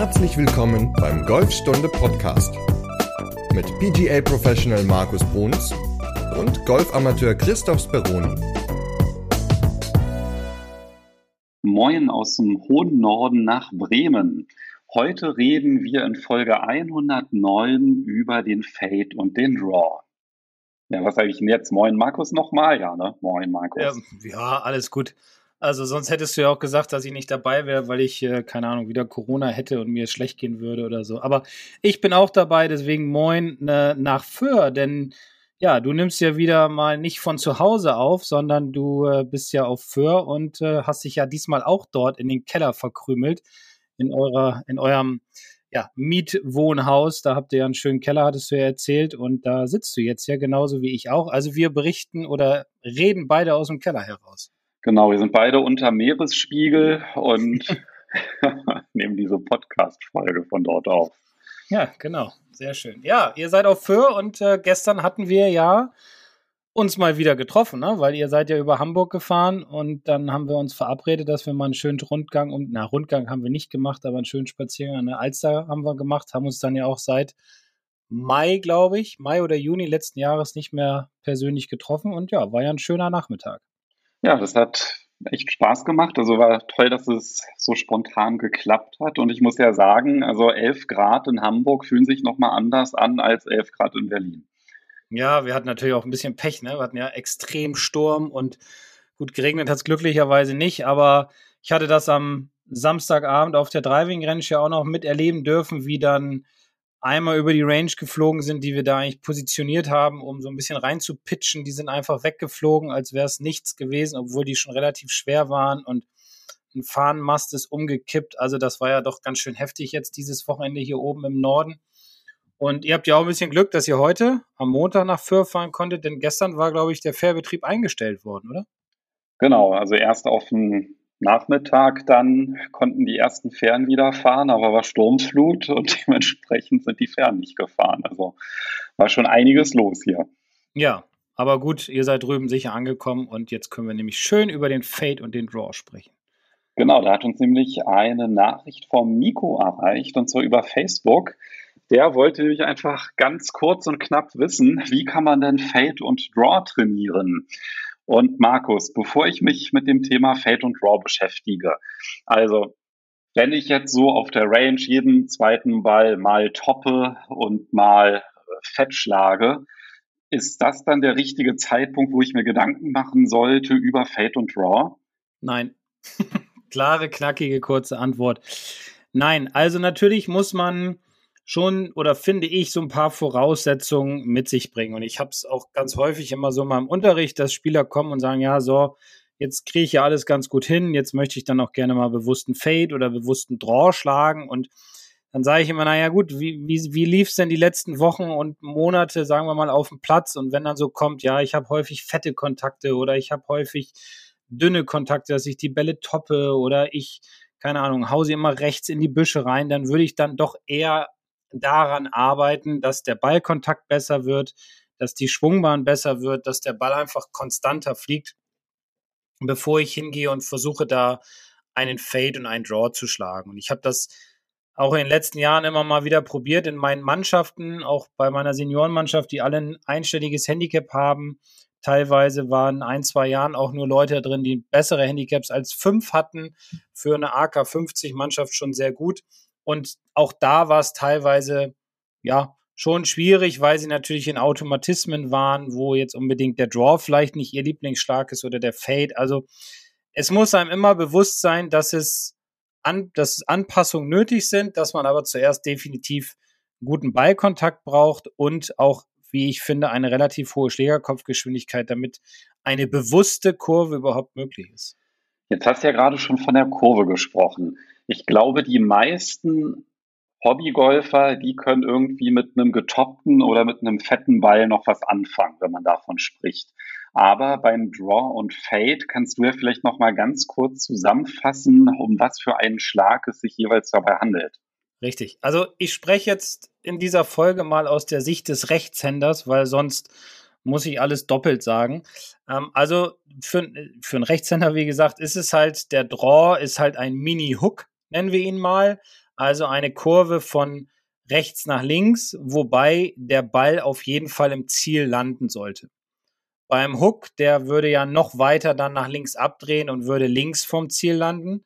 Herzlich willkommen beim Golfstunde Podcast mit PGA Professional Markus Bruns und Golfamateur Christoph Speroni. Moin aus dem hohen Norden nach Bremen. Heute reden wir in Folge 109 über den Fade und den Draw. Ja, was sage ich denn jetzt? Moin Markus nochmal? Ja, ne? Moin Markus. Ja, ja, alles gut. Also sonst hättest du ja auch gesagt, dass ich nicht dabei wäre, weil ich, äh, keine Ahnung, wieder Corona hätte und mir schlecht gehen würde oder so. Aber ich bin auch dabei, deswegen moin ne, nach Föhr, denn ja, du nimmst ja wieder mal nicht von zu Hause auf, sondern du äh, bist ja auf Föhr und äh, hast dich ja diesmal auch dort in den Keller verkrümelt, in eurer, in eurem ja, Mietwohnhaus. Da habt ihr ja einen schönen Keller, hattest du ja erzählt, und da sitzt du jetzt ja genauso wie ich auch. Also wir berichten oder reden beide aus dem Keller heraus. Genau, wir sind beide unter Meeresspiegel und nehmen diese Podcast-Folge von dort auf. Ja, genau. Sehr schön. Ja, ihr seid auf Föhr und äh, gestern hatten wir ja uns mal wieder getroffen, ne? weil ihr seid ja über Hamburg gefahren und dann haben wir uns verabredet, dass wir mal einen schönen Rundgang, um, na, Rundgang haben wir nicht gemacht, aber einen schönen Spaziergang an der Alster haben wir gemacht, haben uns dann ja auch seit Mai, glaube ich, Mai oder Juni letzten Jahres nicht mehr persönlich getroffen und ja, war ja ein schöner Nachmittag. Ja, das hat echt Spaß gemacht. Also war toll, dass es so spontan geklappt hat. Und ich muss ja sagen, also 11 Grad in Hamburg fühlen sich nochmal anders an als 11 Grad in Berlin. Ja, wir hatten natürlich auch ein bisschen Pech. Ne? Wir hatten ja extrem Sturm und gut geregnet hat es glücklicherweise nicht. Aber ich hatte das am Samstagabend auf der Driving Range ja auch noch miterleben dürfen, wie dann einmal über die Range geflogen sind, die wir da eigentlich positioniert haben, um so ein bisschen reinzupitchen. Die sind einfach weggeflogen, als wäre es nichts gewesen, obwohl die schon relativ schwer waren und ein Fahnenmast ist umgekippt. Also das war ja doch ganz schön heftig jetzt dieses Wochenende hier oben im Norden. Und ihr habt ja auch ein bisschen Glück, dass ihr heute am Montag nach Föhr fahren konntet, denn gestern war, glaube ich, der Fährbetrieb eingestellt worden, oder? Genau, also erst auf dem Nachmittag dann konnten die ersten Fähren wieder fahren, aber war Sturmflut und dementsprechend sind die Fähren nicht gefahren. Also war schon einiges los hier. Ja, aber gut, ihr seid drüben sicher angekommen und jetzt können wir nämlich schön über den Fade und den Draw sprechen. Genau, da hat uns nämlich eine Nachricht vom Nico erreicht und zwar über Facebook. Der wollte nämlich einfach ganz kurz und knapp wissen, wie kann man denn Fade und Draw trainieren? Und Markus, bevor ich mich mit dem Thema Fade und Draw beschäftige, also wenn ich jetzt so auf der Range jeden zweiten Ball mal toppe und mal äh, fett schlage, ist das dann der richtige Zeitpunkt, wo ich mir Gedanken machen sollte über Fade und Draw? Nein. Klare, knackige, kurze Antwort. Nein, also natürlich muss man schon oder finde ich so ein paar Voraussetzungen mit sich bringen. Und ich habe es auch ganz häufig immer so mal im Unterricht, dass Spieler kommen und sagen, ja, so, jetzt kriege ich ja alles ganz gut hin, jetzt möchte ich dann auch gerne mal bewussten Fade oder bewussten Draw schlagen und dann sage ich immer, naja gut, wie, wie, wie lief es denn die letzten Wochen und Monate, sagen wir mal, auf dem Platz? Und wenn dann so kommt, ja, ich habe häufig fette Kontakte oder ich habe häufig dünne Kontakte, dass ich die Bälle toppe oder ich, keine Ahnung, hau sie immer rechts in die Büsche rein, dann würde ich dann doch eher daran arbeiten, dass der Ballkontakt besser wird, dass die Schwungbahn besser wird, dass der Ball einfach konstanter fliegt, bevor ich hingehe und versuche da einen Fade und einen Draw zu schlagen. Und ich habe das auch in den letzten Jahren immer mal wieder probiert in meinen Mannschaften, auch bei meiner Seniorenmannschaft, die alle ein einstelliges Handicap haben. Teilweise waren ein, zwei Jahren auch nur Leute drin, die bessere Handicaps als fünf hatten. Für eine AK 50 Mannschaft schon sehr gut. Und auch da war es teilweise, ja, schon schwierig, weil sie natürlich in Automatismen waren, wo jetzt unbedingt der Draw vielleicht nicht ihr Lieblingsschlag ist oder der Fade. Also es muss einem immer bewusst sein, dass es an, dass Anpassungen nötig sind, dass man aber zuerst definitiv guten Ballkontakt braucht und auch, wie ich finde, eine relativ hohe Schlägerkopfgeschwindigkeit, damit eine bewusste Kurve überhaupt möglich ist. Jetzt hast du ja gerade schon von der Kurve gesprochen. Ich glaube, die meisten Hobbygolfer, die können irgendwie mit einem getoppten oder mit einem fetten Ball noch was anfangen, wenn man davon spricht. Aber beim Draw und Fade kannst du ja vielleicht noch mal ganz kurz zusammenfassen, um was für einen Schlag es sich jeweils dabei handelt. Richtig. Also ich spreche jetzt in dieser Folge mal aus der Sicht des Rechtshänders, weil sonst muss ich alles doppelt sagen. Ähm, also für, für einen Rechtshänder, wie gesagt, ist es halt, der Draw ist halt ein Mini-Hook, nennen wir ihn mal. also eine Kurve von rechts nach links, wobei der Ball auf jeden Fall im Ziel landen sollte. Beim Hook, der würde ja noch weiter dann nach links abdrehen und würde links vom Ziel landen.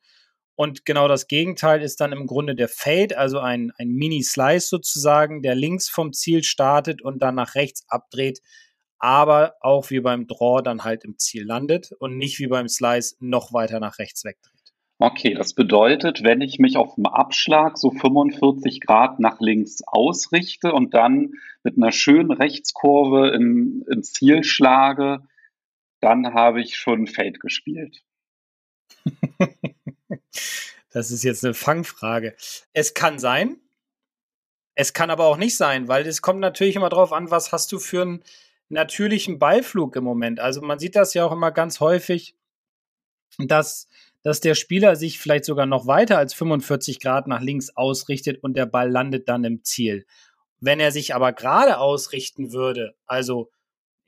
Und genau das Gegenteil ist dann im Grunde der Fade, also ein, ein Mini-Slice sozusagen, der links vom Ziel startet und dann nach rechts abdreht, aber auch wie beim Draw dann halt im Ziel landet und nicht wie beim Slice noch weiter nach rechts wegdreht. Okay, das bedeutet, wenn ich mich auf dem Abschlag so 45 Grad nach links ausrichte und dann mit einer schönen Rechtskurve in, ins Ziel schlage, dann habe ich schon Fade gespielt. das ist jetzt eine Fangfrage. Es kann sein. Es kann aber auch nicht sein, weil es kommt natürlich immer darauf an, was hast du für einen natürlichen Beiflug im Moment. Also man sieht das ja auch immer ganz häufig, dass, dass der Spieler sich vielleicht sogar noch weiter als 45 Grad nach links ausrichtet und der Ball landet dann im Ziel. Wenn er sich aber gerade ausrichten würde, also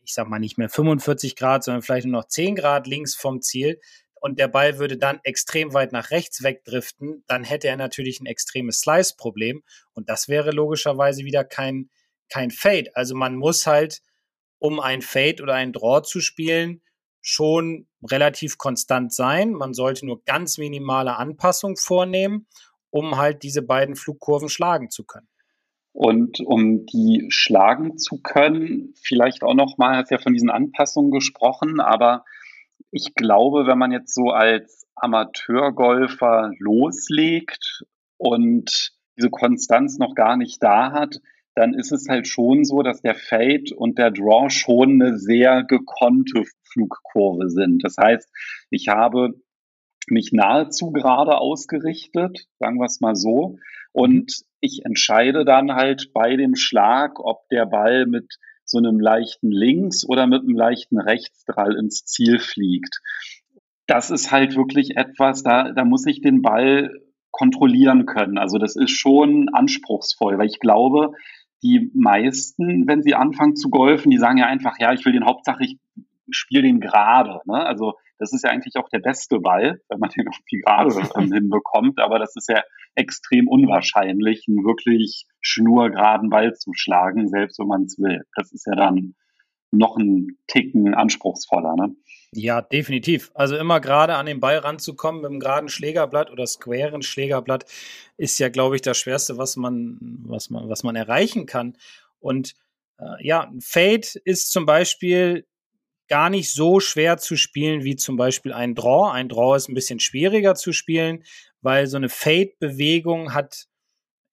ich sag mal nicht mehr 45 Grad, sondern vielleicht nur noch 10 Grad links vom Ziel, und der Ball würde dann extrem weit nach rechts wegdriften, dann hätte er natürlich ein extremes Slice-Problem und das wäre logischerweise wieder kein, kein Fade. Also man muss halt, um ein Fade oder ein Draw zu spielen, schon relativ konstant sein. Man sollte nur ganz minimale Anpassungen vornehmen, um halt diese beiden Flugkurven schlagen zu können. Und um die schlagen zu können, vielleicht auch nochmal, hast ja von diesen Anpassungen gesprochen, aber ich glaube, wenn man jetzt so als Amateurgolfer loslegt und diese Konstanz noch gar nicht da hat, dann ist es halt schon so, dass der Fade und der Draw schon eine sehr gekonnte Flugkurve sind. Das heißt, ich habe mich nahezu gerade ausgerichtet, sagen wir es mal so, und ich entscheide dann halt bei dem Schlag, ob der Ball mit so einem leichten Links- oder mit einem leichten Rechtsdrall ins Ziel fliegt. Das ist halt wirklich etwas, da, da muss ich den Ball kontrollieren können. Also das ist schon anspruchsvoll, weil ich glaube, die meisten, wenn sie anfangen zu golfen, die sagen ja einfach, ja, ich will den Hauptsache, ich spiele den gerade. Ne? Also das ist ja eigentlich auch der beste Ball, wenn man den irgendwie gerade hinbekommt. Aber das ist ja extrem unwahrscheinlich, einen wirklich schnurgeraden Ball zu schlagen, selbst wenn man es will. Das ist ja dann noch ein Ticken anspruchsvoller. Ne? Ja, definitiv. Also immer gerade an den Ball ranzukommen mit einem geraden Schlägerblatt oder squaren Schlägerblatt ist ja, glaube ich, das Schwerste, was man, was man, was man erreichen kann. Und äh, ja, Fade ist zum Beispiel gar nicht so schwer zu spielen wie zum Beispiel ein Draw. Ein Draw ist ein bisschen schwieriger zu spielen, weil so eine Fade-Bewegung hat,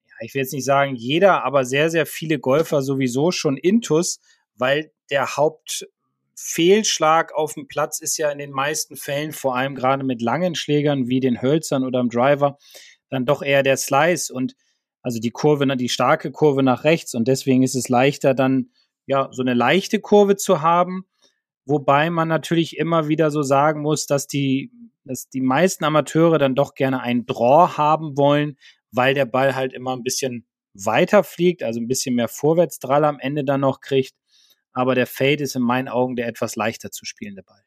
ja, ich will jetzt nicht sagen jeder, aber sehr, sehr viele Golfer sowieso schon Intus, weil der Hauptfehlschlag auf dem Platz ist ja in den meisten Fällen, vor allem gerade mit langen Schlägern wie den Hölzern oder dem Driver, dann doch eher der Slice und also die Kurve, die starke Kurve nach rechts und deswegen ist es leichter dann ja so eine leichte Kurve zu haben Wobei man natürlich immer wieder so sagen muss, dass die, dass die meisten Amateure dann doch gerne einen Draw haben wollen, weil der Ball halt immer ein bisschen weiter fliegt, also ein bisschen mehr Vorwärtsdrall am Ende dann noch kriegt. Aber der Fade ist in meinen Augen der etwas leichter zu spielende Ball.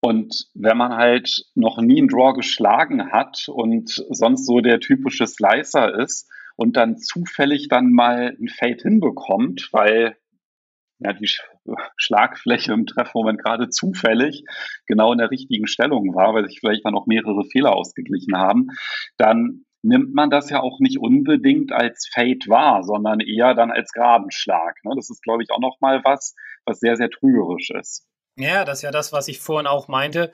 Und wenn man halt noch nie einen Draw geschlagen hat und sonst so der typische Slicer ist und dann zufällig dann mal einen Fade hinbekommt, weil ja, die Schlagfläche im Treffmoment gerade zufällig genau in der richtigen Stellung war, weil sich vielleicht dann auch mehrere Fehler ausgeglichen haben, dann nimmt man das ja auch nicht unbedingt als Fade wahr, sondern eher dann als geraden Schlag. Ne? Das ist, glaube ich, auch nochmal was, was sehr, sehr trügerisch ist. Ja, das ist ja das, was ich vorhin auch meinte,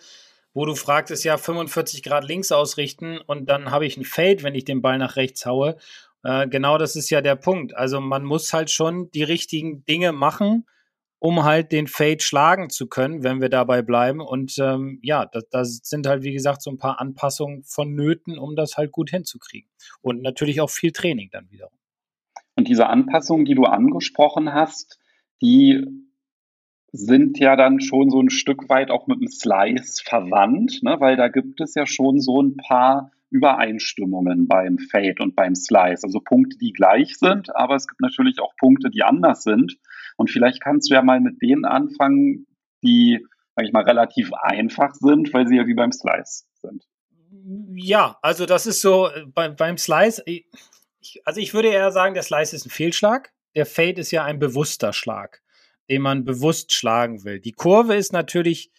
wo du fragtest, ja, 45 Grad links ausrichten und dann habe ich einen Fade, wenn ich den Ball nach rechts haue. Äh, genau das ist ja der Punkt. Also man muss halt schon die richtigen Dinge machen, um halt den Fade schlagen zu können, wenn wir dabei bleiben. Und ähm, ja, da, da sind halt, wie gesagt, so ein paar Anpassungen vonnöten, um das halt gut hinzukriegen. Und natürlich auch viel Training dann wiederum. Und diese Anpassungen, die du angesprochen hast, die sind ja dann schon so ein Stück weit auch mit dem Slice verwandt, ne? weil da gibt es ja schon so ein paar Übereinstimmungen beim Fade und beim Slice. Also Punkte, die gleich sind, aber es gibt natürlich auch Punkte, die anders sind. Und vielleicht kannst du ja mal mit denen anfangen, die, sag ich mal, relativ einfach sind, weil sie ja wie beim Slice sind. Ja, also das ist so äh, bei, beim Slice. Ich, also ich würde eher sagen, der Slice ist ein Fehlschlag. Der Fade ist ja ein bewusster Schlag, den man bewusst schlagen will. Die Kurve ist natürlich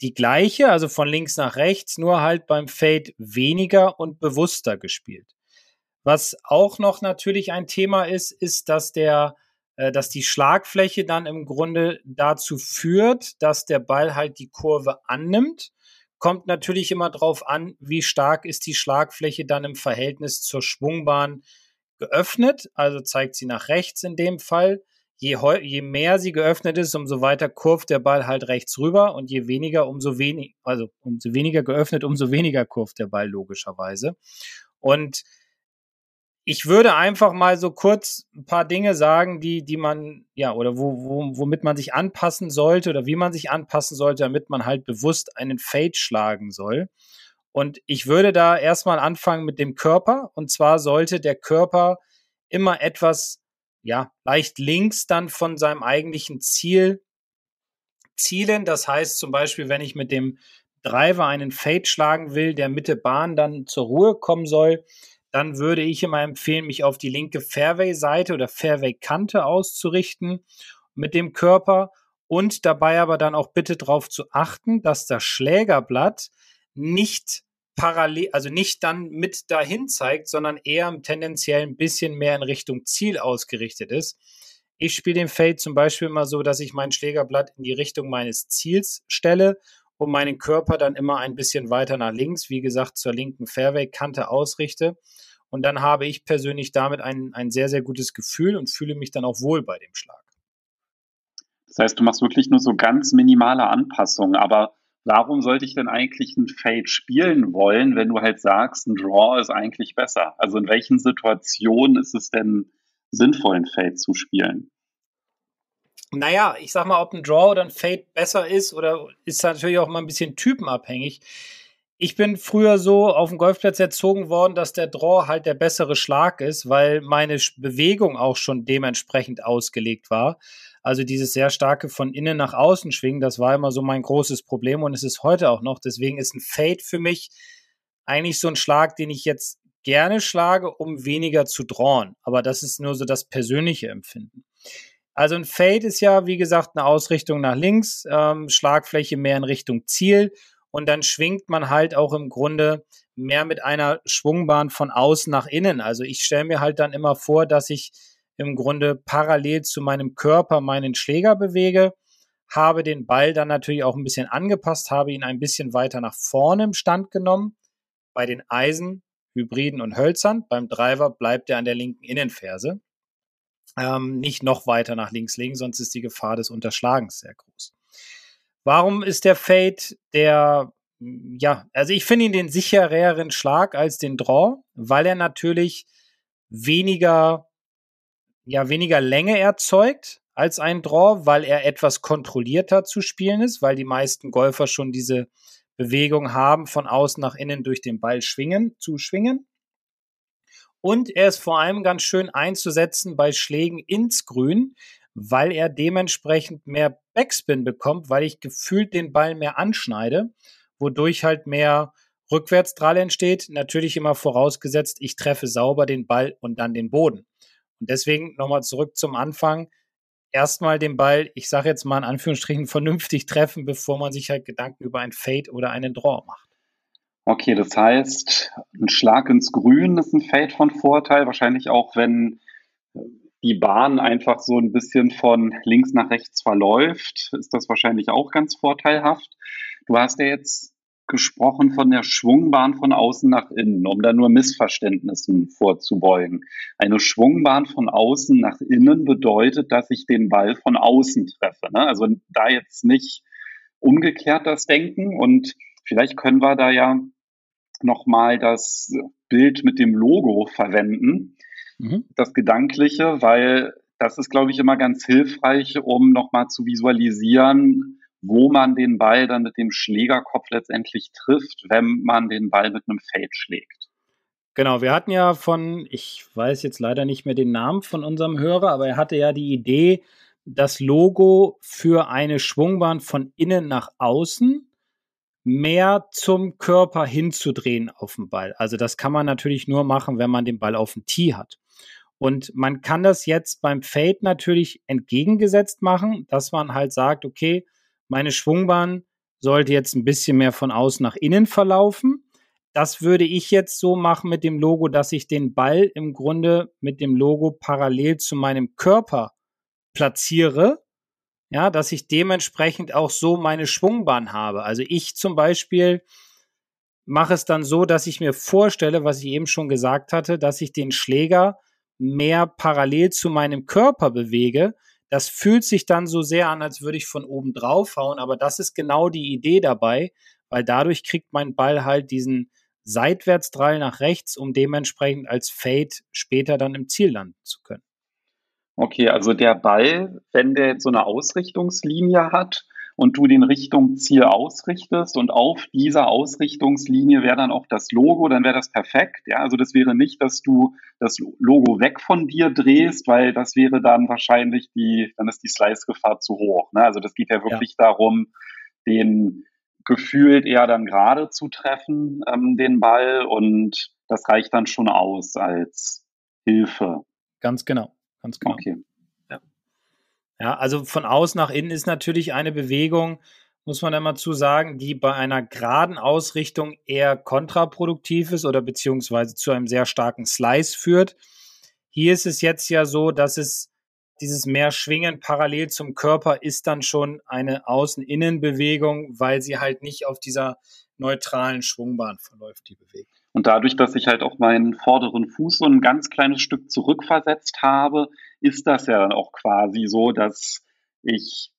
die gleiche, also von links nach rechts, nur halt beim Fade weniger und bewusster gespielt. Was auch noch natürlich ein Thema ist, ist, dass der, äh, dass die Schlagfläche dann im Grunde dazu führt, dass der Ball halt die Kurve annimmt. Kommt natürlich immer drauf an, wie stark ist die Schlagfläche dann im Verhältnis zur Schwungbahn geöffnet. Also zeigt sie nach rechts in dem Fall je, je mehr sie geöffnet ist, umso weiter kurvt der Ball halt rechts rüber und je weniger, umso weniger, also umso weniger geöffnet, umso weniger kurvt der Ball logischerweise. Und ich würde einfach mal so kurz ein paar Dinge sagen, die, die man, ja, oder wo, wo, womit man sich anpassen sollte oder wie man sich anpassen sollte, damit man halt bewusst einen Fade schlagen soll. Und ich würde da erstmal anfangen mit dem Körper. Und zwar sollte der Körper immer etwas ja, leicht links dann von seinem eigentlichen Ziel zielen. Das heißt zum Beispiel, wenn ich mit dem Driver einen Fade schlagen will, der Mitte Bahn dann zur Ruhe kommen soll, dann würde ich immer empfehlen, mich auf die linke Fairway-Seite oder Fairway-Kante auszurichten mit dem Körper und dabei aber dann auch bitte darauf zu achten, dass das Schlägerblatt nicht parallel, also nicht dann mit dahin zeigt, sondern eher tendenziell ein bisschen mehr in Richtung Ziel ausgerichtet ist. Ich spiele den Fade zum Beispiel immer so, dass ich mein Schlägerblatt in die Richtung meines Ziels stelle und meinen Körper dann immer ein bisschen weiter nach links, wie gesagt, zur linken Fairway-Kante ausrichte. Und dann habe ich persönlich damit ein, ein sehr, sehr gutes Gefühl und fühle mich dann auch wohl bei dem Schlag. Das heißt, du machst wirklich nur so ganz minimale Anpassungen, aber warum sollte ich denn eigentlich ein Fade spielen wollen, wenn du halt sagst, ein Draw ist eigentlich besser? Also in welchen Situationen ist es denn sinnvoll, ein Fade zu spielen? Naja, ich sag mal, ob ein Draw oder ein Fade besser ist oder ist natürlich auch mal ein bisschen typenabhängig. Ich bin früher so auf dem Golfplatz erzogen worden, dass der Draw halt der bessere Schlag ist, weil meine Bewegung auch schon dementsprechend ausgelegt war. Also dieses sehr starke von innen nach außen schwingen, das war immer so mein großes Problem und es ist heute auch noch. Deswegen ist ein Fade für mich eigentlich so ein Schlag, den ich jetzt gerne schlage, um weniger zu drawn. Aber das ist nur so das persönliche Empfinden. Also ein Fade ist ja, wie gesagt, eine Ausrichtung nach links, ähm, Schlagfläche mehr in Richtung Ziel und dann schwingt man halt auch im Grunde mehr mit einer Schwungbahn von außen nach innen. Also ich stelle mir halt dann immer vor, dass ich im Grunde parallel zu meinem Körper meinen Schläger bewege, habe den Ball dann natürlich auch ein bisschen angepasst, habe ihn ein bisschen weiter nach vorne im Stand genommen. Bei den Eisen, Hybriden und Hölzern, beim Driver bleibt er an der linken Innenferse. Ähm, nicht noch weiter nach links legen, sonst ist die Gefahr des Unterschlagens sehr groß. Warum ist der Fade der, ja, also ich finde ihn den sichereren Schlag als den Draw, weil er natürlich weniger ja weniger Länge erzeugt als ein Draw, weil er etwas kontrollierter zu spielen ist, weil die meisten Golfer schon diese Bewegung haben, von außen nach innen durch den Ball schwingen, zu schwingen. Und er ist vor allem ganz schön einzusetzen bei Schlägen ins Grün, weil er dementsprechend mehr Backspin bekommt, weil ich gefühlt den Ball mehr anschneide, wodurch halt mehr Rückwärtsdrall entsteht. Natürlich immer vorausgesetzt, ich treffe sauber den Ball und dann den Boden. Und deswegen nochmal zurück zum Anfang. Erstmal den Ball, ich sage jetzt mal in Anführungsstrichen, vernünftig treffen, bevor man sich halt Gedanken über ein Fade oder einen Draw macht. Okay, das heißt, ein Schlag ins Grün ist ein Fade von Vorteil. Wahrscheinlich auch, wenn die Bahn einfach so ein bisschen von links nach rechts verläuft, ist das wahrscheinlich auch ganz vorteilhaft. Du hast ja jetzt gesprochen von der Schwungbahn von außen nach innen, um da nur Missverständnissen vorzubeugen. Eine Schwungbahn von außen nach innen bedeutet, dass ich den Ball von außen treffe. Ne? Also da jetzt nicht umgekehrt das Denken und vielleicht können wir da ja nochmal das Bild mit dem Logo verwenden, mhm. das Gedankliche, weil das ist, glaube ich, immer ganz hilfreich, um nochmal zu visualisieren, wo man den Ball dann mit dem Schlägerkopf letztendlich trifft, wenn man den Ball mit einem Fade schlägt. Genau, wir hatten ja von, ich weiß jetzt leider nicht mehr den Namen von unserem Hörer, aber er hatte ja die Idee, das Logo für eine Schwungbahn von innen nach außen mehr zum Körper hinzudrehen auf dem Ball. Also das kann man natürlich nur machen, wenn man den Ball auf dem Tee hat. Und man kann das jetzt beim Fade natürlich entgegengesetzt machen, dass man halt sagt, okay, meine Schwungbahn sollte jetzt ein bisschen mehr von außen nach innen verlaufen. Das würde ich jetzt so machen mit dem Logo, dass ich den Ball im Grunde mit dem Logo parallel zu meinem Körper platziere. Ja, dass ich dementsprechend auch so meine Schwungbahn habe. Also ich zum Beispiel mache es dann so, dass ich mir vorstelle, was ich eben schon gesagt hatte, dass ich den Schläger mehr parallel zu meinem Körper bewege. Das fühlt sich dann so sehr an, als würde ich von oben drauf hauen, aber das ist genau die Idee dabei, weil dadurch kriegt mein Ball halt diesen Seitwärtsdrall nach rechts, um dementsprechend als Fade später dann im Ziel landen zu können. Okay, also der Ball, wenn der jetzt so eine Ausrichtungslinie hat, und du den Richtung Ziel ausrichtest und auf dieser Ausrichtungslinie wäre dann auch das Logo, dann wäre das perfekt. Ja, also das wäre nicht, dass du das Logo weg von dir drehst, weil das wäre dann wahrscheinlich die, dann ist die Slice-Gefahr zu hoch. Ne? Also das geht ja wirklich ja. darum, den gefühlt eher dann gerade zu treffen, ähm, den Ball und das reicht dann schon aus als Hilfe. Ganz genau, ganz genau. Okay. Ja, also von außen nach innen ist natürlich eine Bewegung, muss man immer zu sagen, die bei einer geraden Ausrichtung eher kontraproduktiv ist oder beziehungsweise zu einem sehr starken Slice führt. Hier ist es jetzt ja so, dass es dieses mehr Schwingen parallel zum Körper ist dann schon eine Außen-Innen-Bewegung, weil sie halt nicht auf dieser neutralen Schwungbahn verläuft, die Bewegung. Und dadurch, dass ich halt auch meinen vorderen Fuß so ein ganz kleines Stück zurückversetzt habe, ist das ja dann auch quasi so, dass ich,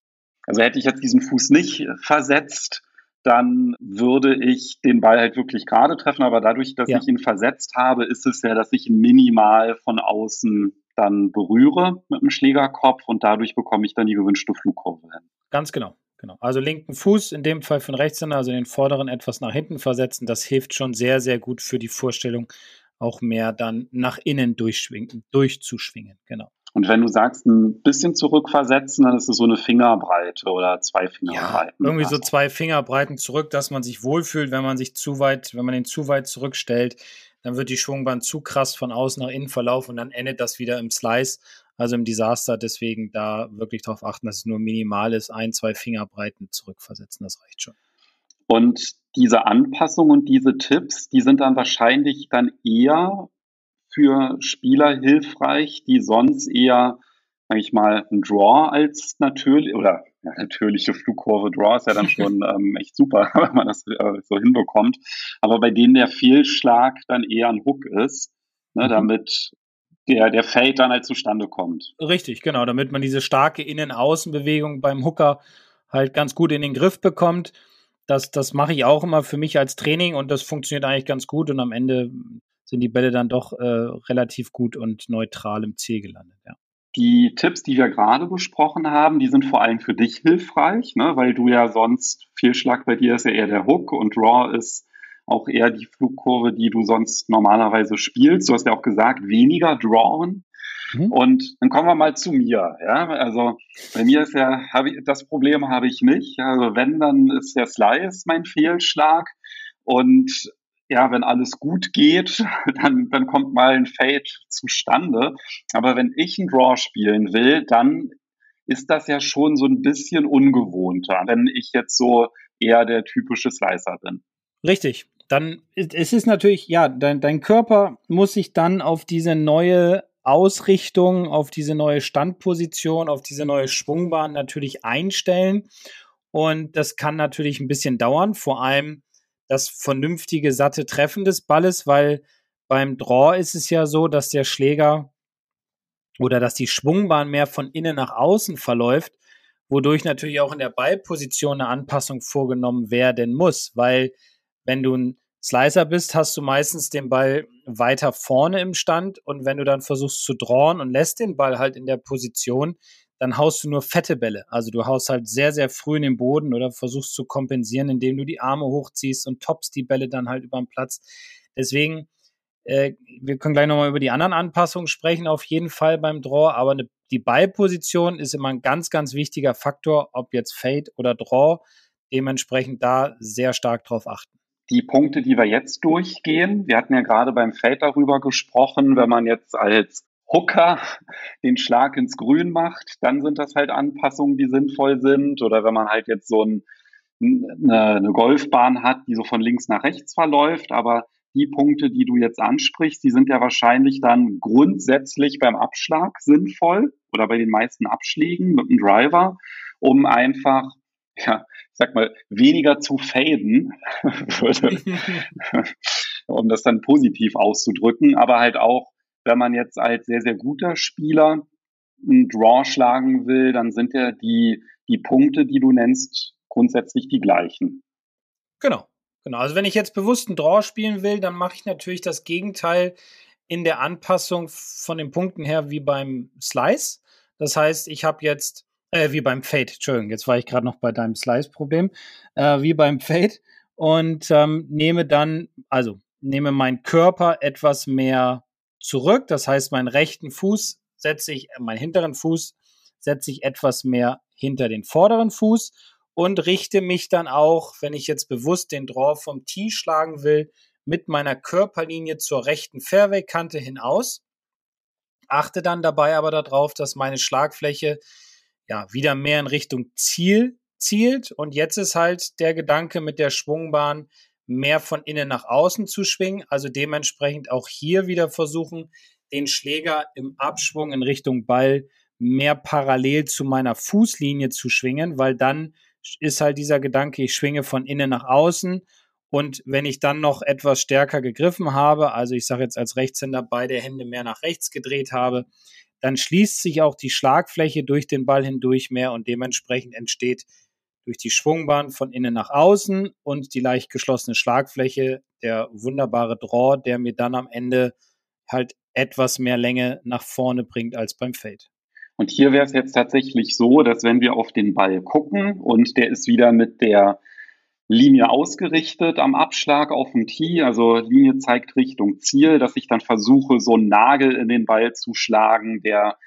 also hätte ich jetzt diesen Fuß nicht versetzt, dann würde ich den Ball halt wirklich gerade treffen. Aber dadurch, dass ja. ich ihn versetzt habe, ist es ja, dass ich ihn minimal von außen dann berühre mit dem Schlägerkopf und dadurch bekomme ich dann die gewünschte Flugkurve hin. Ganz genau. Genau. Also linken Fuß, in dem Fall für den Rechtshänder, also den vorderen etwas nach hinten versetzen, das hilft schon sehr, sehr gut für die Vorstellung, auch mehr dann nach innen durchschwingen, durchzuschwingen. Genau. Und wenn du sagst, ein bisschen zurückversetzen, dann ist es so eine Fingerbreite oder zwei Fingerbreiten. Ja, irgendwie so zwei Fingerbreiten zurück, dass man sich wohlfühlt, wenn man sich zu weit, wenn man den zu weit zurückstellt, dann wird die Schwungbahn zu krass von außen nach innen verlaufen und dann endet das wieder im Slice, also im Desaster. Deswegen da wirklich darauf achten, dass es nur minimal ist, ein, zwei Fingerbreiten zurückversetzen, das reicht schon. Und diese Anpassungen und diese Tipps, die sind dann wahrscheinlich dann eher für Spieler hilfreich, die sonst eher, sage ich mal, ein Draw als natürlich oder ja, natürliche Flugkurve Draw ist ja dann schon ähm, echt super, wenn man das äh, so hinbekommt. Aber bei denen der Fehlschlag dann eher ein Hook ist, ne, mhm. damit der, der Fade dann halt zustande kommt. Richtig, genau, damit man diese starke Innen-Außen-Bewegung beim Hooker halt ganz gut in den Griff bekommt. Das, das mache ich auch immer für mich als Training und das funktioniert eigentlich ganz gut und am Ende sind die Bälle dann doch äh, relativ gut und neutral im Ziel gelandet. Ja. Die Tipps, die wir gerade besprochen haben, die sind vor allem für dich hilfreich, ne? weil du ja sonst Fehlschlag bei dir ist ja eher der Hook und Draw ist auch eher die Flugkurve, die du sonst normalerweise spielst. Du hast ja auch gesagt, weniger Drawn. Mhm. Und dann kommen wir mal zu mir. Ja, also bei mir ist ja, ich, das Problem habe ich nicht. Also wenn, dann ist der Slice mein Fehlschlag. Und ja, wenn alles gut geht, dann, dann kommt mal ein Fade zustande. Aber wenn ich einen Draw spielen will, dann ist das ja schon so ein bisschen ungewohnter, wenn ich jetzt so eher der typische Slicer bin. Richtig. Dann ist es natürlich, ja, dein, dein Körper muss sich dann auf diese neue Ausrichtung, auf diese neue Standposition, auf diese neue Schwungbahn natürlich einstellen. Und das kann natürlich ein bisschen dauern, vor allem das vernünftige, satte Treffen des Balles, weil beim Draw ist es ja so, dass der Schläger oder dass die Schwungbahn mehr von innen nach außen verläuft, wodurch natürlich auch in der Ballposition eine Anpassung vorgenommen werden muss, weil wenn du ein Slicer bist, hast du meistens den Ball weiter vorne im Stand und wenn du dann versuchst zu drawn und lässt den Ball halt in der Position, dann haust du nur fette Bälle. Also du haust halt sehr, sehr früh in den Boden oder versuchst zu kompensieren, indem du die Arme hochziehst und toppst die Bälle dann halt über den Platz. Deswegen, äh, wir können gleich nochmal über die anderen Anpassungen sprechen, auf jeden Fall beim Draw, aber ne, die Ballposition ist immer ein ganz, ganz wichtiger Faktor, ob jetzt Fade oder Draw. dementsprechend da sehr stark drauf achten. Die Punkte, die wir jetzt durchgehen, wir hatten ja gerade beim Feld darüber gesprochen, wenn man jetzt als Hooker den Schlag ins Grün macht, dann sind das halt Anpassungen, die sinnvoll sind. Oder wenn man halt jetzt so ein, eine, eine Golfbahn hat, die so von links nach rechts verläuft, aber die Punkte, die du jetzt ansprichst, die sind ja wahrscheinlich dann grundsätzlich beim Abschlag sinnvoll oder bei den meisten Abschlägen mit dem Driver, um einfach, ja, ich sag mal, weniger zu faden, um das dann positiv auszudrücken, aber halt auch, wenn man jetzt als sehr, sehr guter Spieler einen Draw schlagen will, dann sind ja die, die Punkte, die du nennst, grundsätzlich die gleichen. Genau. Genau, also wenn ich jetzt bewusst einen Draw spielen will, dann mache ich natürlich das Gegenteil in der Anpassung von den Punkten her wie beim Slice. Das heißt, ich habe jetzt, äh, wie beim Fade, Entschuldigung, jetzt war ich gerade noch bei deinem Slice-Problem, äh, wie beim Fade und ähm, nehme dann, also nehme meinen Körper etwas mehr zurück. Das heißt, meinen rechten Fuß setze ich, äh, meinen hinteren Fuß setze ich etwas mehr hinter den vorderen Fuß und richte mich dann auch, wenn ich jetzt bewusst den Draw vom Tee schlagen will, mit meiner Körperlinie zur rechten Fairway-Kante hinaus. Achte dann dabei aber darauf, dass meine Schlagfläche ja wieder mehr in Richtung Ziel zielt. Und jetzt ist halt der Gedanke mit der Schwungbahn mehr von innen nach außen zu schwingen. Also dementsprechend auch hier wieder versuchen, den Schläger im Abschwung in Richtung Ball mehr parallel zu meiner Fußlinie zu schwingen, weil dann ist halt dieser Gedanke, ich schwinge von innen nach außen. Und wenn ich dann noch etwas stärker gegriffen habe, also ich sage jetzt als Rechtshänder beide Hände mehr nach rechts gedreht habe, dann schließt sich auch die Schlagfläche durch den Ball hindurch mehr und dementsprechend entsteht durch die Schwungbahn von innen nach außen und die leicht geschlossene Schlagfläche der wunderbare Draw, der mir dann am Ende halt etwas mehr Länge nach vorne bringt als beim Fade. Und hier wäre es jetzt tatsächlich so, dass wenn wir auf den Ball gucken und der ist wieder mit der Linie ausgerichtet am Abschlag auf dem Tee, also Linie zeigt Richtung Ziel, dass ich dann versuche, so einen Nagel in den Ball zu schlagen, der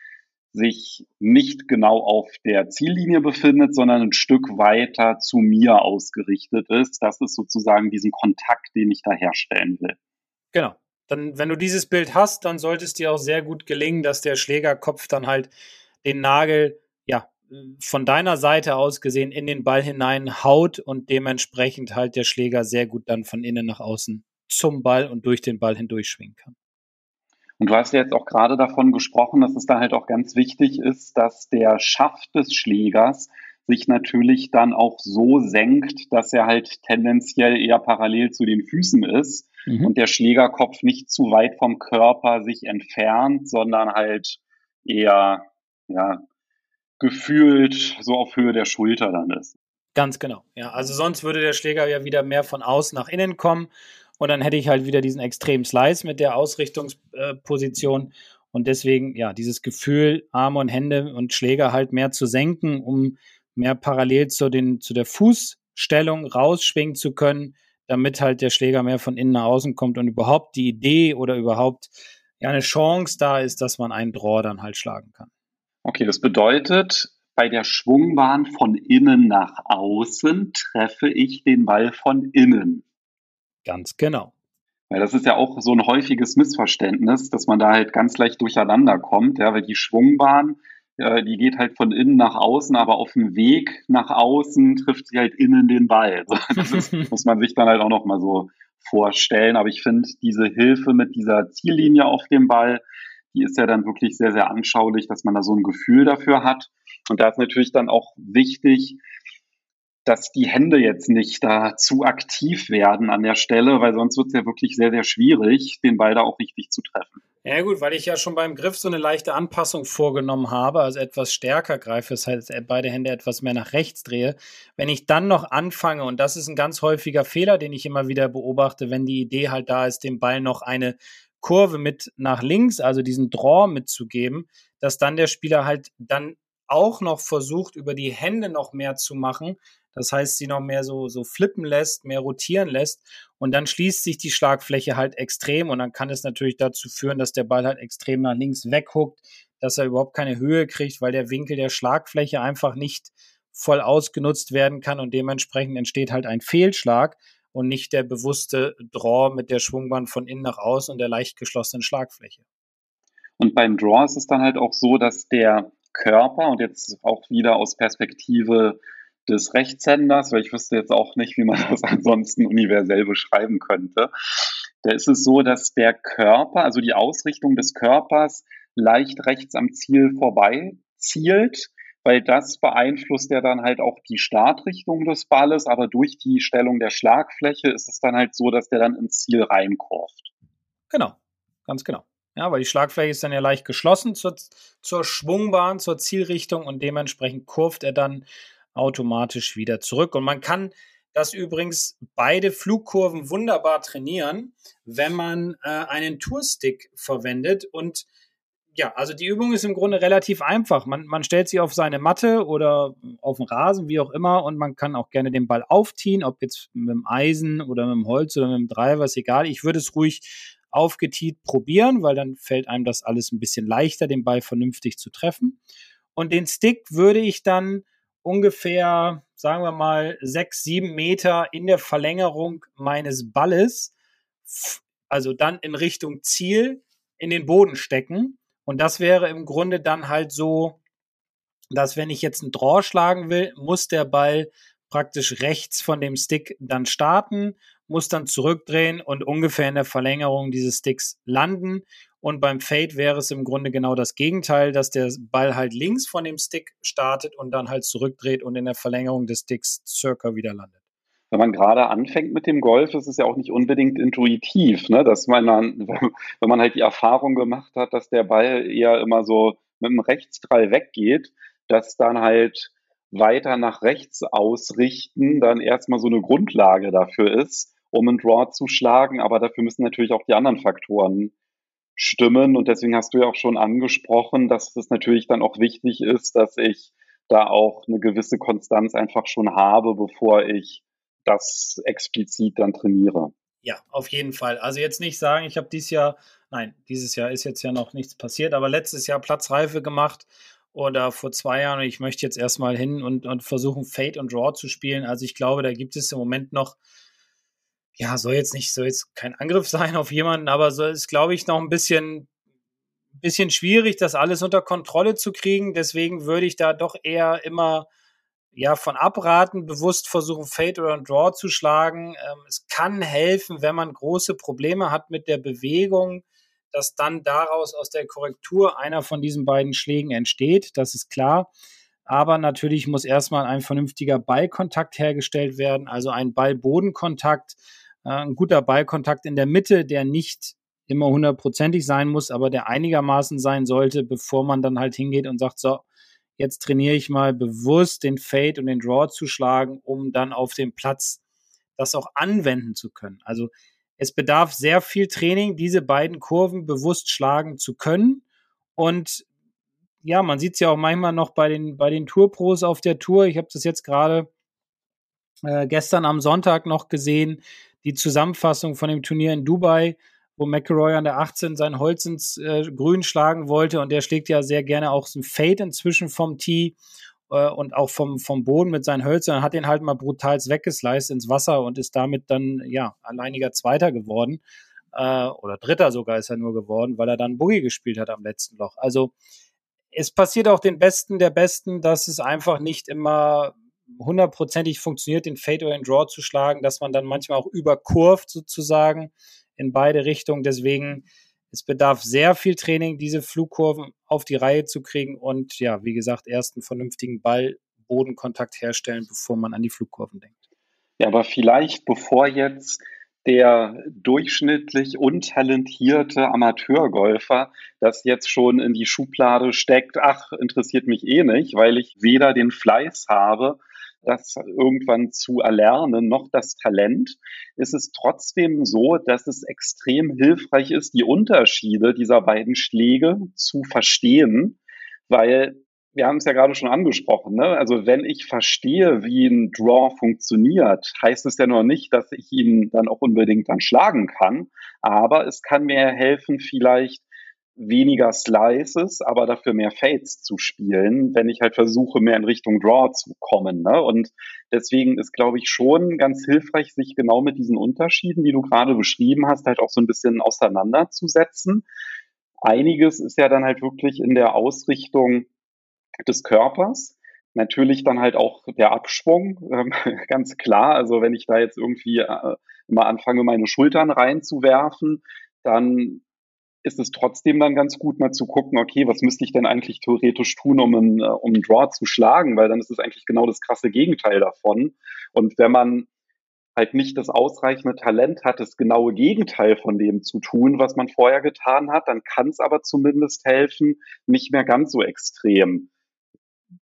sich nicht genau auf der Ziellinie befindet, sondern ein Stück weiter zu mir ausgerichtet ist. Das ist sozusagen diesen Kontakt, den ich da herstellen will. Genau. Dann, wenn du dieses Bild hast, dann sollte es dir auch sehr gut gelingen, dass der Schlägerkopf dann halt den Nagel, ja, von deiner Seite aus gesehen in den Ball hinein haut und dementsprechend halt der Schläger sehr gut dann von innen nach außen zum Ball und durch den Ball hindurch schwingen kann. Und du hast ja jetzt auch gerade davon gesprochen, dass es da halt auch ganz wichtig ist, dass der Schaft des Schlägers sich natürlich dann auch so senkt, dass er halt tendenziell eher parallel zu den Füßen ist mhm. und der Schlägerkopf nicht zu weit vom Körper sich entfernt, sondern halt eher ja, gefühlt so auf Höhe der Schulter dann ist. Ganz genau. Ja, also sonst würde der Schläger ja wieder mehr von außen nach innen kommen und dann hätte ich halt wieder diesen extremen Slice mit der Ausrichtungsposition und deswegen ja dieses Gefühl Arme und Hände und Schläger halt mehr zu senken, um mehr parallel zu den zu der Fußstellung rausschwingen zu können, damit halt der Schläger mehr von innen nach außen kommt und überhaupt die Idee oder überhaupt ja eine Chance da ist, dass man einen Draw dann halt schlagen kann. Okay, das bedeutet, bei der Schwungbahn von innen nach außen treffe ich den Ball von innen. Ganz genau. Weil das ist ja auch so ein häufiges Missverständnis, dass man da halt ganz leicht durcheinander kommt, ja, weil die Schwungbahn, äh, die geht halt von innen nach außen, aber auf dem Weg nach außen trifft sie halt innen den Ball. das ist, muss man sich dann halt auch nochmal so vorstellen. Aber ich finde diese Hilfe mit dieser Ziellinie auf dem Ball, die ist ja dann wirklich sehr, sehr anschaulich, dass man da so ein Gefühl dafür hat. Und da ist natürlich dann auch wichtig, dass die Hände jetzt nicht da zu aktiv werden an der Stelle, weil sonst wird es ja wirklich sehr, sehr schwierig, den Ball da auch richtig zu treffen. Ja gut, weil ich ja schon beim Griff so eine leichte Anpassung vorgenommen habe, also etwas stärker greife, das heißt beide Hände etwas mehr nach rechts drehe. Wenn ich dann noch anfange, und das ist ein ganz häufiger Fehler, den ich immer wieder beobachte, wenn die Idee halt da ist, dem Ball noch eine Kurve mit nach links, also diesen Draw mitzugeben, dass dann der Spieler halt dann auch noch versucht, über die Hände noch mehr zu machen. Das heißt, sie noch mehr so, so flippen lässt, mehr rotieren lässt. Und dann schließt sich die Schlagfläche halt extrem. Und dann kann es natürlich dazu führen, dass der Ball halt extrem nach links weghuckt, dass er überhaupt keine Höhe kriegt, weil der Winkel der Schlagfläche einfach nicht voll ausgenutzt werden kann und dementsprechend entsteht halt ein Fehlschlag und nicht der bewusste Draw mit der Schwungbahn von innen nach außen und der leicht geschlossenen Schlagfläche. Und beim Draw ist es dann halt auch so, dass der Körper und jetzt auch wieder aus Perspektive des Rechtshänders, weil ich wüsste jetzt auch nicht, wie man das ansonsten universell beschreiben könnte. Da ist es so, dass der Körper, also die Ausrichtung des Körpers leicht rechts am Ziel vorbei zielt, weil das beeinflusst ja dann halt auch die Startrichtung des Balles, aber durch die Stellung der Schlagfläche ist es dann halt so, dass der dann ins Ziel reinkurft. Genau, ganz genau. Ja, weil die Schlagfläche ist dann ja leicht geschlossen zur, zur Schwungbahn, zur Zielrichtung und dementsprechend kurft er dann automatisch wieder zurück. Und man kann das übrigens beide Flugkurven wunderbar trainieren, wenn man äh, einen Tourstick verwendet. Und ja, also die Übung ist im Grunde relativ einfach. Man, man stellt sie auf seine Matte oder auf den Rasen, wie auch immer, und man kann auch gerne den Ball aufziehen, ob jetzt mit dem Eisen oder mit dem Holz oder mit dem Driver, ist egal. Ich würde es ruhig aufgetiet probieren, weil dann fällt einem das alles ein bisschen leichter, den Ball vernünftig zu treffen. Und den Stick würde ich dann ungefähr, sagen wir mal, sechs, sieben Meter in der Verlängerung meines Balles, also dann in Richtung Ziel, in den Boden stecken. Und das wäre im Grunde dann halt so, dass wenn ich jetzt einen Draw schlagen will, muss der Ball praktisch rechts von dem Stick dann starten, muss dann zurückdrehen und ungefähr in der Verlängerung dieses Sticks landen. Und beim Fade wäre es im Grunde genau das Gegenteil, dass der Ball halt links von dem Stick startet und dann halt zurückdreht und in der Verlängerung des Sticks circa wieder landet. Wenn man gerade anfängt mit dem Golf, ist es ja auch nicht unbedingt intuitiv, ne? dass man dann, wenn man halt die Erfahrung gemacht hat, dass der Ball eher immer so mit dem Rechtsdrall weggeht, dass dann halt weiter nach rechts ausrichten dann erstmal so eine Grundlage dafür ist, um einen Draw zu schlagen. Aber dafür müssen natürlich auch die anderen Faktoren stimmen. Und deswegen hast du ja auch schon angesprochen, dass es natürlich dann auch wichtig ist, dass ich da auch eine gewisse Konstanz einfach schon habe, bevor ich das explizit dann trainiere. Ja, auf jeden Fall. Also jetzt nicht sagen, ich habe dieses Jahr, nein, dieses Jahr ist jetzt ja noch nichts passiert, aber letztes Jahr Platzreife gemacht oder vor zwei Jahren und ich möchte jetzt erstmal hin und, und versuchen, Fate und Draw zu spielen. Also ich glaube, da gibt es im Moment noch ja, soll jetzt nicht, soll jetzt kein Angriff sein auf jemanden, aber so ist, glaube ich, noch ein bisschen, bisschen schwierig, das alles unter Kontrolle zu kriegen. Deswegen würde ich da doch eher immer ja, von abraten, bewusst versuchen, Fade oder Draw zu schlagen. Ähm, es kann helfen, wenn man große Probleme hat mit der Bewegung, dass dann daraus aus der Korrektur einer von diesen beiden Schlägen entsteht. Das ist klar. Aber natürlich muss erstmal ein vernünftiger Ballkontakt hergestellt werden, also ein Ball-Bodenkontakt, ein guter Ballkontakt in der Mitte, der nicht immer hundertprozentig sein muss, aber der einigermaßen sein sollte, bevor man dann halt hingeht und sagt, so, jetzt trainiere ich mal bewusst den Fade und den Draw zu schlagen, um dann auf dem Platz das auch anwenden zu können. Also es bedarf sehr viel Training, diese beiden Kurven bewusst schlagen zu können. Und ja, man sieht es ja auch manchmal noch bei den, bei den Tourpros auf der Tour. Ich habe das jetzt gerade äh, gestern am Sonntag noch gesehen die Zusammenfassung von dem Turnier in Dubai, wo McElroy an der 18 sein Holz ins äh, Grün schlagen wollte und der schlägt ja sehr gerne auch so ein Fade inzwischen vom Tee äh, und auch vom, vom Boden mit seinen Hölzern, hat den halt mal brutal weggesliced ins Wasser und ist damit dann, ja, alleiniger Zweiter geworden. Äh, oder Dritter sogar ist er nur geworden, weil er dann Boogie gespielt hat am letzten Loch. Also es passiert auch den Besten der Besten, dass es einfach nicht immer hundertprozentig funktioniert, den Fade oder den Draw zu schlagen, dass man dann manchmal auch überkurft sozusagen in beide Richtungen. Deswegen, es bedarf sehr viel Training, diese Flugkurven auf die Reihe zu kriegen und ja, wie gesagt, erst einen vernünftigen Ball-Bodenkontakt herstellen, bevor man an die Flugkurven denkt. Ja, aber vielleicht bevor jetzt der durchschnittlich untalentierte Amateurgolfer das jetzt schon in die Schublade steckt, ach, interessiert mich eh nicht, weil ich weder den Fleiß habe, das irgendwann zu erlernen, noch das Talent, ist es trotzdem so, dass es extrem hilfreich ist, die Unterschiede dieser beiden Schläge zu verstehen, weil wir haben es ja gerade schon angesprochen, ne? also wenn ich verstehe, wie ein Draw funktioniert, heißt es ja noch nicht, dass ich ihn dann auch unbedingt dann schlagen kann, aber es kann mir helfen, vielleicht weniger Slices, aber dafür mehr Fades zu spielen, wenn ich halt versuche, mehr in Richtung Draw zu kommen. Ne? Und deswegen ist, glaube ich, schon ganz hilfreich, sich genau mit diesen Unterschieden, die du gerade beschrieben hast, halt auch so ein bisschen auseinanderzusetzen. Einiges ist ja dann halt wirklich in der Ausrichtung des Körpers. Natürlich dann halt auch der Abschwung, ähm, ganz klar. Also wenn ich da jetzt irgendwie äh, mal anfange, meine Schultern reinzuwerfen, dann ist es trotzdem dann ganz gut, mal zu gucken, okay, was müsste ich denn eigentlich theoretisch tun, um einen, äh, um einen Draw zu schlagen, weil dann ist es eigentlich genau das krasse Gegenteil davon. Und wenn man halt nicht das ausreichende Talent hat, das genaue Gegenteil von dem zu tun, was man vorher getan hat, dann kann es aber zumindest helfen, nicht mehr ganz so extrem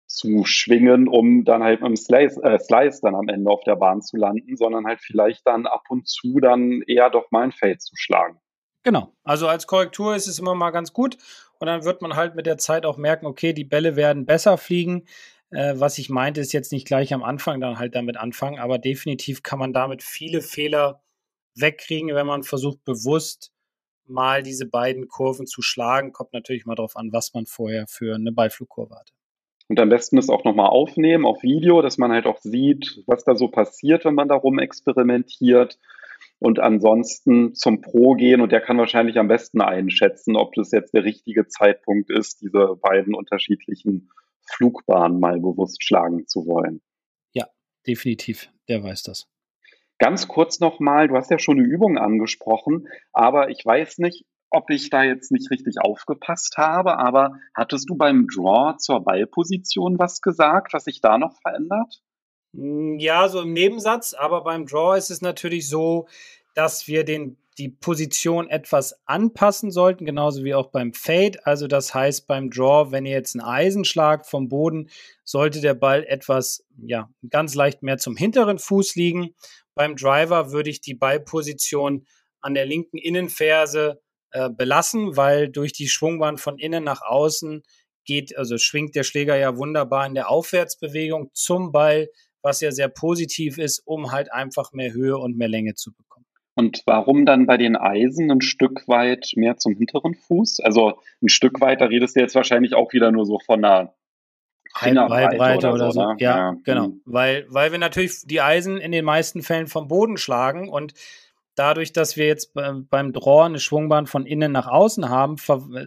zu schwingen, um dann halt mit dem Slice, äh, Slice dann am Ende auf der Bahn zu landen, sondern halt vielleicht dann ab und zu dann eher doch mal ein Fade zu schlagen. Genau. Also als Korrektur ist es immer mal ganz gut. Und dann wird man halt mit der Zeit auch merken, okay, die Bälle werden besser fliegen. Äh, was ich meinte, ist jetzt nicht gleich am Anfang dann halt damit anfangen, aber definitiv kann man damit viele Fehler wegkriegen, wenn man versucht, bewusst mal diese beiden Kurven zu schlagen. Kommt natürlich mal darauf an, was man vorher für eine Beiflugkurve hatte. Und am besten das auch nochmal aufnehmen auf Video, dass man halt auch sieht, was da so passiert, wenn man darum experimentiert und ansonsten zum Pro gehen und der kann wahrscheinlich am besten einschätzen, ob das jetzt der richtige Zeitpunkt ist, diese beiden unterschiedlichen Flugbahnen mal bewusst schlagen zu wollen. Ja, definitiv. Der weiß das. Ganz kurz nochmal, du hast ja schon eine Übung angesprochen, aber ich weiß nicht, ob ich da jetzt nicht richtig aufgepasst habe, aber hattest du beim Draw zur Ballposition was gesagt, was sich da noch verändert? Hm, ja, so im Nebensatz, aber beim Draw ist es natürlich so, dass wir den, die Position etwas anpassen sollten, genauso wie auch beim Fade. Also das heißt, beim Draw, wenn ihr jetzt einen Eisenschlag vom Boden, sollte der Ball etwas, ja, ganz leicht mehr zum hinteren Fuß liegen. Beim Driver würde ich die Ballposition an der linken Innenferse äh, belassen, weil durch die Schwungbahn von innen nach außen geht, also schwingt der Schläger ja wunderbar in der Aufwärtsbewegung zum Ball was ja sehr positiv ist, um halt einfach mehr Höhe und mehr Länge zu bekommen. Und warum dann bei den Eisen ein Stück weit mehr zum hinteren Fuß? Also ein Stück weit, da redest du jetzt wahrscheinlich auch wieder nur so von einer Halbbreite oder, oder, so. Ne? Ja, ja, genau. Mhm. Weil, weil wir natürlich die Eisen in den meisten Fällen vom Boden schlagen und dadurch, dass wir jetzt beim Draw eine Schwungbahn von innen nach außen haben, äh,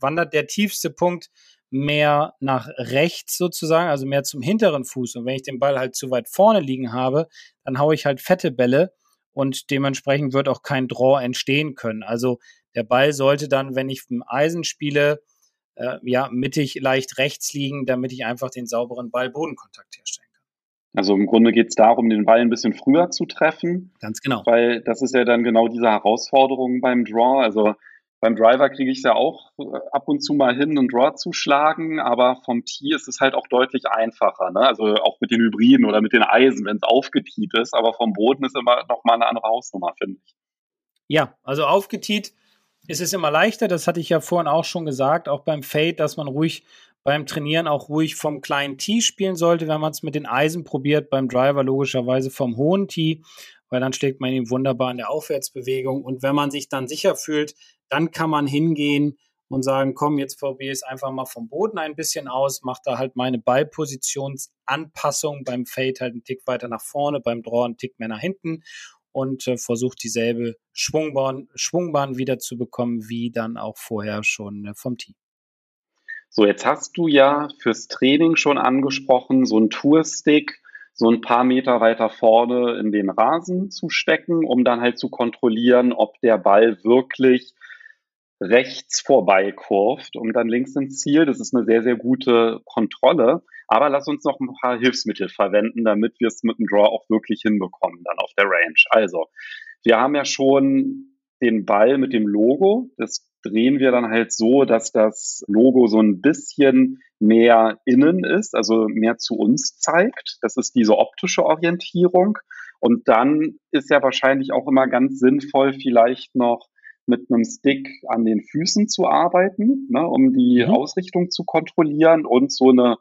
wandert der tiefste Punkt mehr nach rechts sozusagen, also mehr zum hinteren Fuß. Und wenn ich den Ball halt zu weit vorne liegen habe, dann haue ich halt fette Bälle und dementsprechend wird auch kein Draw entstehen können. Also der Ball sollte dann, wenn ich im Eisen spiele, äh, ja, mittig leicht rechts liegen, damit ich einfach den sauberen Ball-Bodenkontakt herstellen kann. Also im Grunde geht es darum, den Ball ein bisschen früher zu treffen. Ganz genau. Weil das ist ja dann genau diese Herausforderung beim Draw. Also beim Driver kriege ich es ja auch äh, ab und zu mal hin, einen Draw zu schlagen, aber vom Tee ist es halt auch deutlich einfacher. Ne? Also auch mit den Hybriden oder mit den Eisen, wenn es aufgetiet ist, aber vom Boden ist immer noch mal eine andere Hausnummer, finde ich. Ja, also aufgetiet ist es immer leichter. Das hatte ich ja vorhin auch schon gesagt, auch beim Fade, dass man ruhig beim Trainieren auch ruhig vom kleinen Tee spielen sollte, wenn man es mit den Eisen probiert, beim Driver logischerweise vom hohen Tee, weil dann schlägt man ihn wunderbar in der Aufwärtsbewegung. Und wenn man sich dann sicher fühlt, dann kann man hingehen und sagen, komm, jetzt probiere ich es einfach mal vom Boden ein bisschen aus, mache da halt meine Ballpositionsanpassung beim Fade halt einen Tick weiter nach vorne, beim Draw einen Tick mehr nach hinten und äh, versucht dieselbe Schwungbahn, Schwungbahn wieder zu bekommen, wie dann auch vorher schon äh, vom Team. So, jetzt hast du ja fürs Training schon angesprochen, so ein Tourstick so ein paar Meter weiter vorne in den Rasen zu stecken, um dann halt zu kontrollieren, ob der Ball wirklich rechts vorbei kurvt und dann links ins Ziel. Das ist eine sehr, sehr gute Kontrolle. Aber lass uns noch ein paar Hilfsmittel verwenden, damit wir es mit dem Draw auch wirklich hinbekommen, dann auf der Range. Also, wir haben ja schon den Ball mit dem Logo. Das drehen wir dann halt so, dass das Logo so ein bisschen mehr innen ist, also mehr zu uns zeigt. Das ist diese optische Orientierung. Und dann ist ja wahrscheinlich auch immer ganz sinnvoll, vielleicht noch mit einem Stick an den Füßen zu arbeiten, ne, um die mhm. Ausrichtung zu kontrollieren und so eine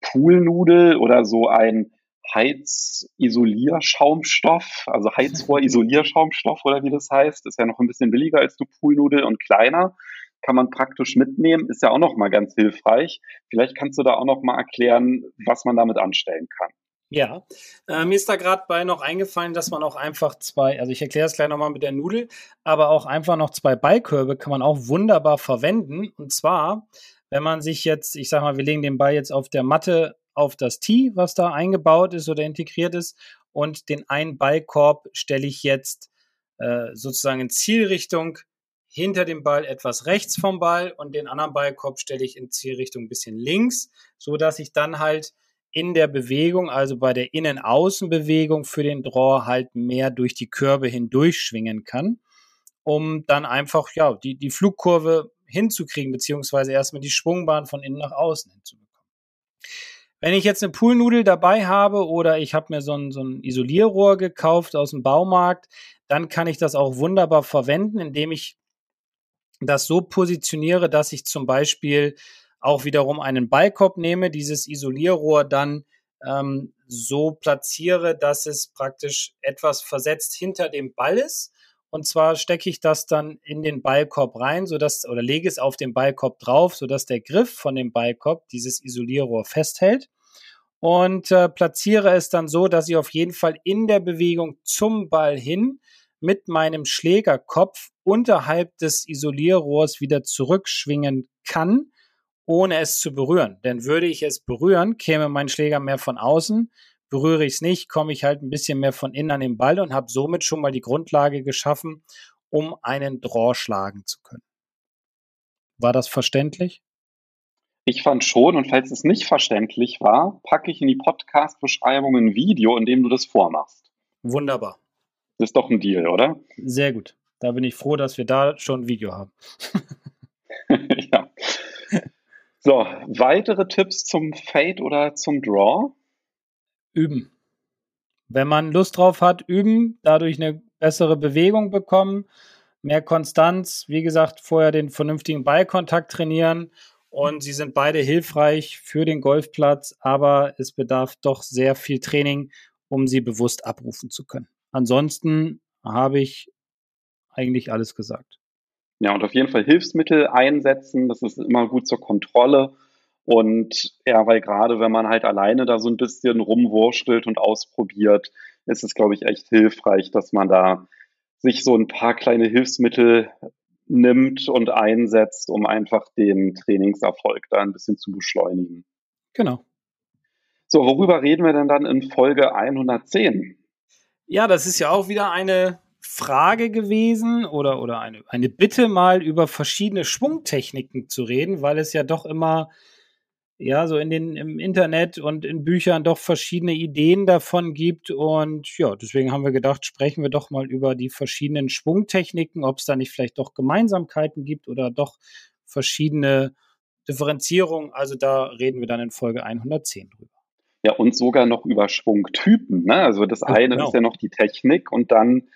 Poolnudel oder so ein Heizisolierschaumstoff, also Heizrohrisolierschaumstoff oder wie das heißt, ist ja noch ein bisschen billiger als die Poolnudel und kleiner. kann man praktisch mitnehmen, ist ja auch nochmal ganz hilfreich. Vielleicht kannst du da auch nochmal erklären, was man damit anstellen kann. Ja, äh, mir ist da gerade bei noch eingefallen, dass man auch einfach zwei, also ich erkläre es gleich nochmal mit der Nudel, aber auch einfach noch zwei Ballkörbe kann man auch wunderbar verwenden. Und zwar, wenn man sich jetzt, ich sag mal, wir legen den Ball jetzt auf der Matte auf das Tee, was da eingebaut ist oder integriert ist, und den einen Ballkorb stelle ich jetzt äh, sozusagen in Zielrichtung hinter dem Ball etwas rechts vom Ball und den anderen Ballkorb stelle ich in Zielrichtung ein bisschen links, so dass ich dann halt in der Bewegung, also bei der Innen-Außen-Bewegung für den Draw halt mehr durch die Körbe hindurch schwingen kann, um dann einfach ja die, die Flugkurve hinzukriegen, beziehungsweise erstmal die Schwungbahn von innen nach außen hinzubekommen. Wenn ich jetzt eine Poolnudel dabei habe oder ich habe mir so ein, so ein Isolierrohr gekauft aus dem Baumarkt, dann kann ich das auch wunderbar verwenden, indem ich das so positioniere, dass ich zum Beispiel auch wiederum einen Ballkorb nehme, dieses Isolierrohr dann ähm, so platziere, dass es praktisch etwas versetzt hinter dem Ball ist. Und zwar stecke ich das dann in den Ballkorb rein, sodass, oder lege es auf den Ballkorb drauf, sodass der Griff von dem Ballkorb dieses Isolierrohr festhält. Und äh, platziere es dann so, dass ich auf jeden Fall in der Bewegung zum Ball hin mit meinem Schlägerkopf unterhalb des Isolierrohrs wieder zurückschwingen kann ohne es zu berühren. Denn würde ich es berühren, käme mein Schläger mehr von außen. Berühre ich es nicht, komme ich halt ein bisschen mehr von innen an den Ball und habe somit schon mal die Grundlage geschaffen, um einen Draw schlagen zu können. War das verständlich? Ich fand schon, und falls es nicht verständlich war, packe ich in die Podcast-Beschreibung ein Video, in dem du das vormachst. Wunderbar. Das ist doch ein Deal, oder? Sehr gut. Da bin ich froh, dass wir da schon ein Video haben. So, weitere Tipps zum Fade oder zum Draw? Üben. Wenn man Lust drauf hat, üben, dadurch eine bessere Bewegung bekommen, mehr Konstanz, wie gesagt, vorher den vernünftigen Ballkontakt trainieren und sie sind beide hilfreich für den Golfplatz, aber es bedarf doch sehr viel Training, um sie bewusst abrufen zu können. Ansonsten habe ich eigentlich alles gesagt. Ja, und auf jeden Fall Hilfsmittel einsetzen, das ist immer gut zur Kontrolle. Und ja, weil gerade wenn man halt alleine da so ein bisschen rumwurschtelt und ausprobiert, ist es, glaube ich, echt hilfreich, dass man da sich so ein paar kleine Hilfsmittel nimmt und einsetzt, um einfach den Trainingserfolg da ein bisschen zu beschleunigen. Genau. So, worüber reden wir denn dann in Folge 110? Ja, das ist ja auch wieder eine Frage gewesen oder, oder eine, eine Bitte mal über verschiedene Schwungtechniken zu reden, weil es ja doch immer ja so in den im Internet und in Büchern doch verschiedene Ideen davon gibt und ja, deswegen haben wir gedacht, sprechen wir doch mal über die verschiedenen Schwungtechniken, ob es da nicht vielleicht doch Gemeinsamkeiten gibt oder doch verschiedene Differenzierungen. Also da reden wir dann in Folge 110 drüber. Ja, und sogar noch über Schwungtypen. Ne? Also das eine genau. ist ja noch die Technik und dann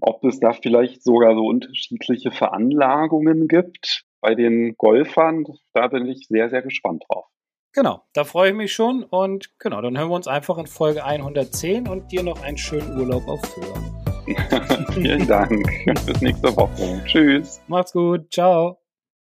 ob es da vielleicht sogar so unterschiedliche Veranlagungen gibt bei den Golfern. Da bin ich sehr, sehr gespannt drauf. Genau, da freue ich mich schon und genau, dann hören wir uns einfach in Folge 110 und dir noch einen schönen Urlaub auf Föhr. Vielen Dank. Bis nächste Woche. Tschüss. Macht's gut. Ciao.